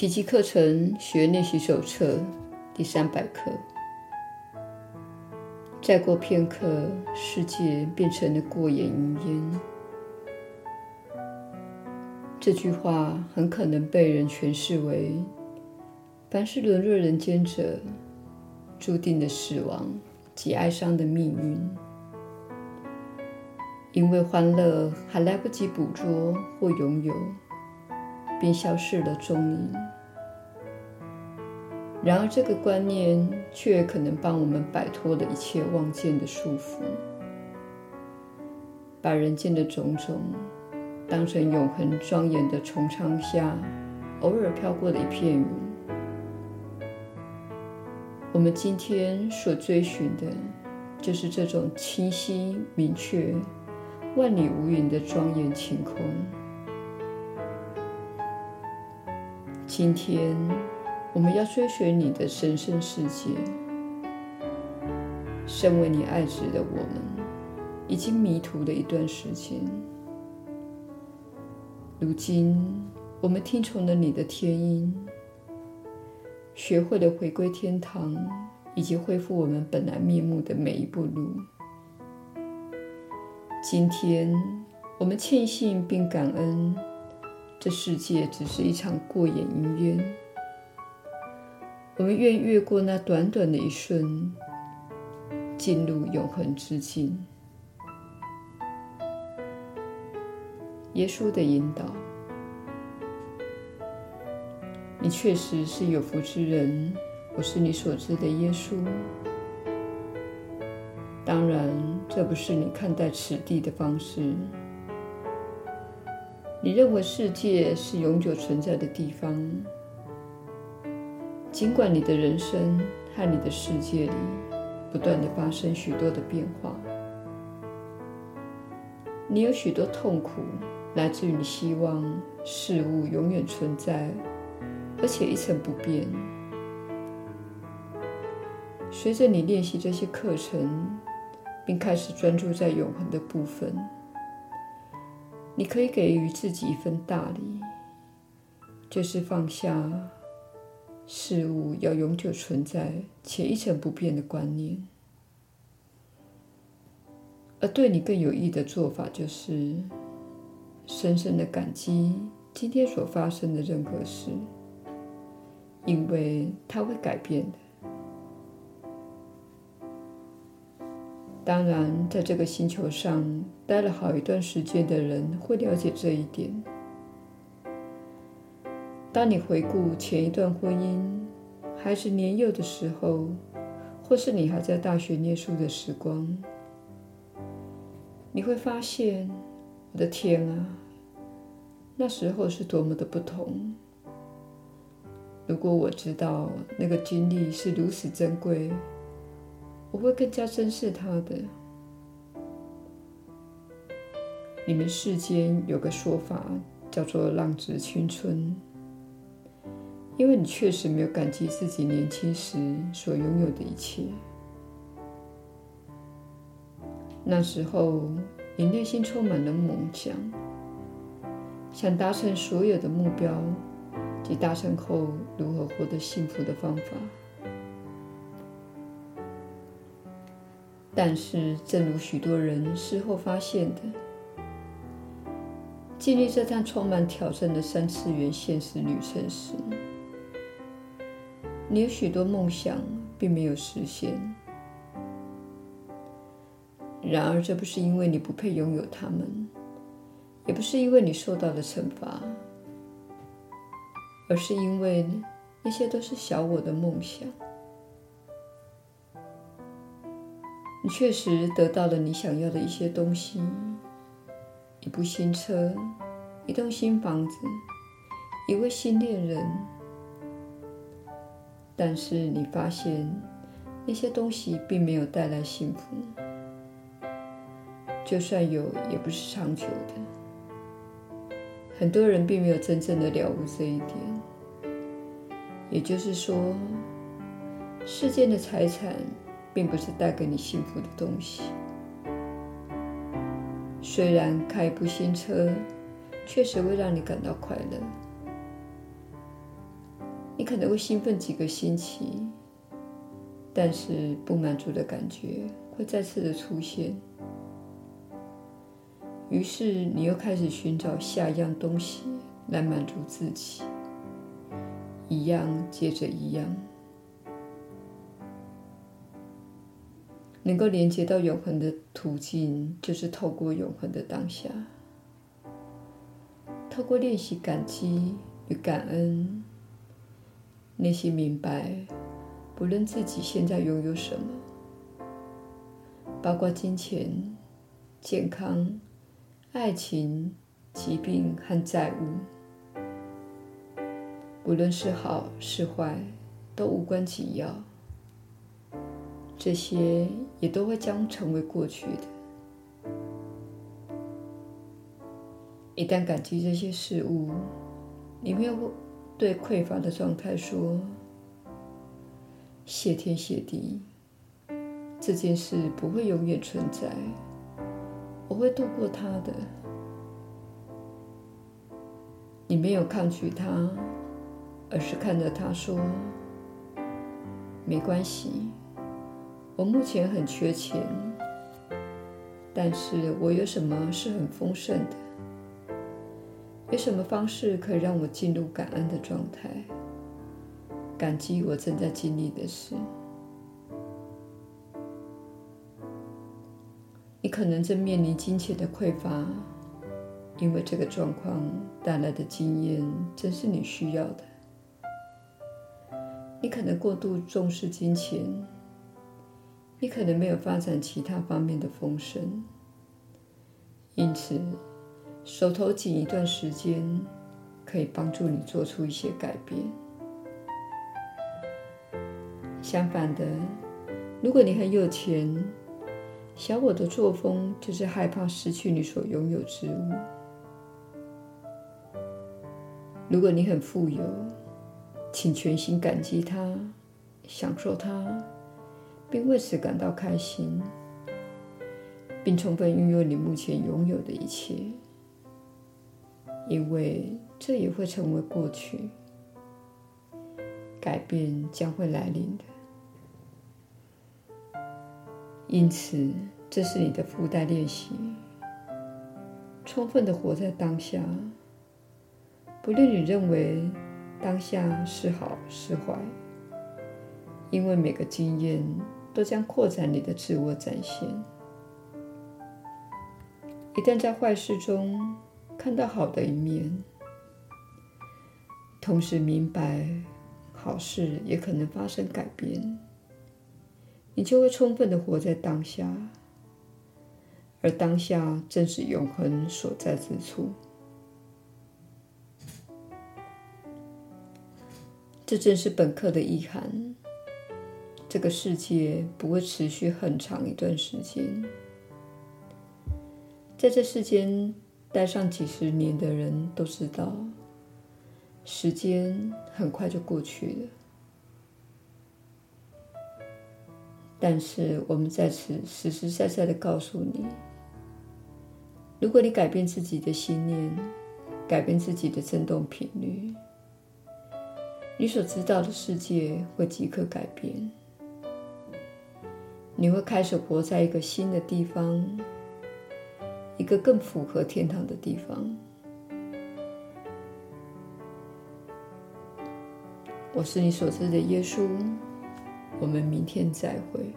奇迹课程学练习手册第三百课。再过片刻，世界变成了过眼云烟。这句话很可能被人诠释为：凡是沦落人间者，注定了死亡及哀伤的命运。因为欢乐还来不及捕捉或拥有，便消失了踪影。然而，这个观念却可能帮我们摆脱了一切妄见的束缚，把人间的种种当成永恒庄严的穹苍下偶尔飘过的一片云。我们今天所追寻的，就是这种清晰明确。万里无云的庄严晴空。今天，我们要追寻你的神圣世界。身为你爱子的我们，已经迷途了一段时间。如今，我们听从了你的天音，学会了回归天堂，以及恢复我们本来面目的每一步路。今天，我们庆幸并感恩，这世界只是一场过眼云烟。我们愿越过那短短的一瞬，进入永恒之境。耶稣的引导，你确实是有福之人。我是你所知的耶稣。当然，这不是你看待此地的方式。你认为世界是永久存在的地方，尽管你的人生和你的世界里不断地发生许多的变化，你有许多痛苦来自于你希望事物永远存在，而且一成不变。随着你练习这些课程，并开始专注在永恒的部分，你可以给予自己一份大礼，就是放下事物要永久存在且一成不变的观念。而对你更有益的做法，就是深深的感激今天所发生的任何事，因为它会改变的。当然，在这个星球上待了好一段时间的人会了解这一点。当你回顾前一段婚姻、孩子年幼的时候，或是你还在大学念书的时光，你会发现，我的天啊，那时候是多么的不同。如果我知道那个经历是如此珍贵。我会更加珍视他的。你们世间有个说法叫做“浪子青春”，因为你确实没有感激自己年轻时所拥有的一切。那时候，你内心充满了梦想，想达成所有的目标及达成后如何获得幸福的方法。但是，正如许多人事后发现的，经历这趟充满挑战的三次元现实旅程时，你有许多梦想并没有实现。然而，这不是因为你不配拥有他们，也不是因为你受到了惩罚，而是因为那些都是小我的梦想。你确实得到了你想要的一些东西：一部新车、一栋新房子、一位新恋人。但是你发现那些东西并没有带来幸福，就算有，也不是长久的。很多人并没有真正的了悟这一点。也就是说，世间的财产。并不是带给你幸福的东西。虽然开一部新车确实会让你感到快乐，你可能会兴奋几个星期，但是不满足的感觉会再次的出现。于是你又开始寻找下一样东西来满足自己，一样接着一样。能够连接到永恒的途径，就是透过永恒的当下，透过练习感激与感恩，内心明白，不论自己现在拥有什么，包括金钱、健康、爱情、疾病和债务，不论是好是坏，都无关紧要。这些也都会将成为过去的。一旦感激这些事物，你没有对匮乏的状态说：“谢天谢地，这件事不会永远存在，我会度过它的。”你没有抗拒它，而是看着它说：“没关系。”我目前很缺钱，但是我有什么是很丰盛的？有什么方式可以让我进入感恩的状态？感激我正在经历的事。你可能正面临金钱的匮乏，因为这个状况带来的经验正是你需要的。你可能过度重视金钱。你可能没有发展其他方面的丰盛，因此手头紧一段时间可以帮助你做出一些改变。相反的，如果你很有钱，小我的作风就是害怕失去你所拥有之物。如果你很富有，请全心感激它，享受它。并为此感到开心，并充分运用你目前拥有的一切，因为这也会成为过去，改变将会来临的。因此，这是你的附带练习：充分的活在当下，不论你认为当下是好是坏，因为每个经验。都将扩展你的自我展现。一旦在坏事中看到好的一面，同时明白好事也可能发生改变，你就会充分的活在当下，而当下正是永恒所在之处。这正是本课的意涵。这个世界不会持续很长一段时间，在这世间待上几十年的人都知道，时间很快就过去了。但是我们在此实实在在的告诉你，如果你改变自己的信念，改变自己的振动频率，你所知道的世界会即刻改变。你会开始活在一个新的地方，一个更符合天堂的地方。我是你所知的耶稣，我们明天再会。